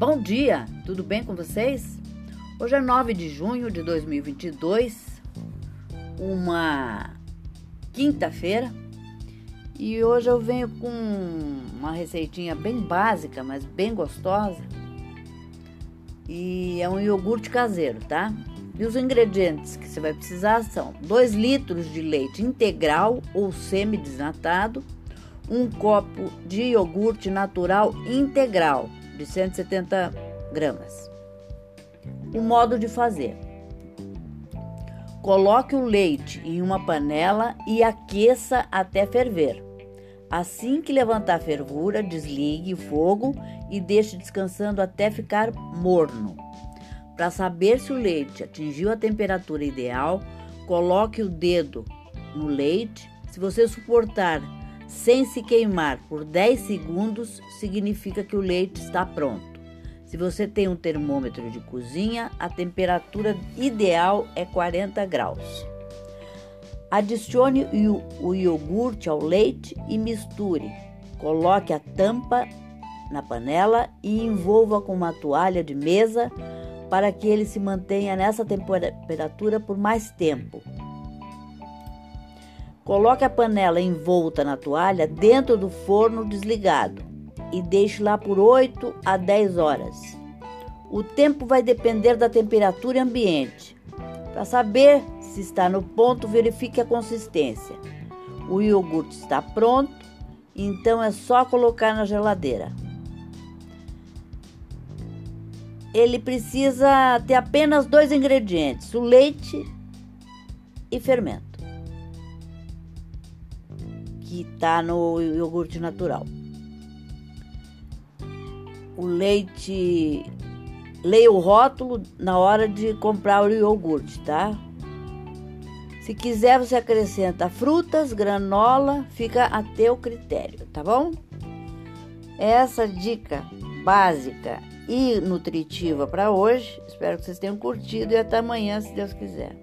Bom dia, tudo bem com vocês? Hoje é 9 de junho de 2022, uma quinta-feira, e hoje eu venho com uma receitinha bem básica, mas bem gostosa. E é um iogurte caseiro, tá? E os ingredientes que você vai precisar são 2 litros de leite integral ou semi-desnatado, um copo de iogurte natural integral de 170 gramas. O modo de fazer: coloque o leite em uma panela e aqueça até ferver. Assim que levantar a fervura, desligue o fogo e deixe descansando até ficar morno. Para saber se o leite atingiu a temperatura ideal, coloque o dedo no leite. Se você suportar sem se queimar por 10 segundos, significa que o leite está pronto. Se você tem um termômetro de cozinha, a temperatura ideal é 40 graus. Adicione o iogurte ao leite e misture. Coloque a tampa na panela e envolva com uma toalha de mesa para que ele se mantenha nessa temperatura por mais tempo. Coloque a panela envolta na toalha dentro do forno desligado e deixe lá por 8 a 10 horas. O tempo vai depender da temperatura ambiente. Para saber se está no ponto, verifique a consistência. O iogurte está pronto, então é só colocar na geladeira. Ele precisa ter apenas dois ingredientes: o leite e fermento que está no iogurte natural. O leite, leia o rótulo na hora de comprar o iogurte, tá? Se quiser, você acrescenta frutas, granola, fica a teu critério, tá bom? Essa dica básica e nutritiva para hoje. Espero que vocês tenham curtido e até amanhã, se Deus quiser.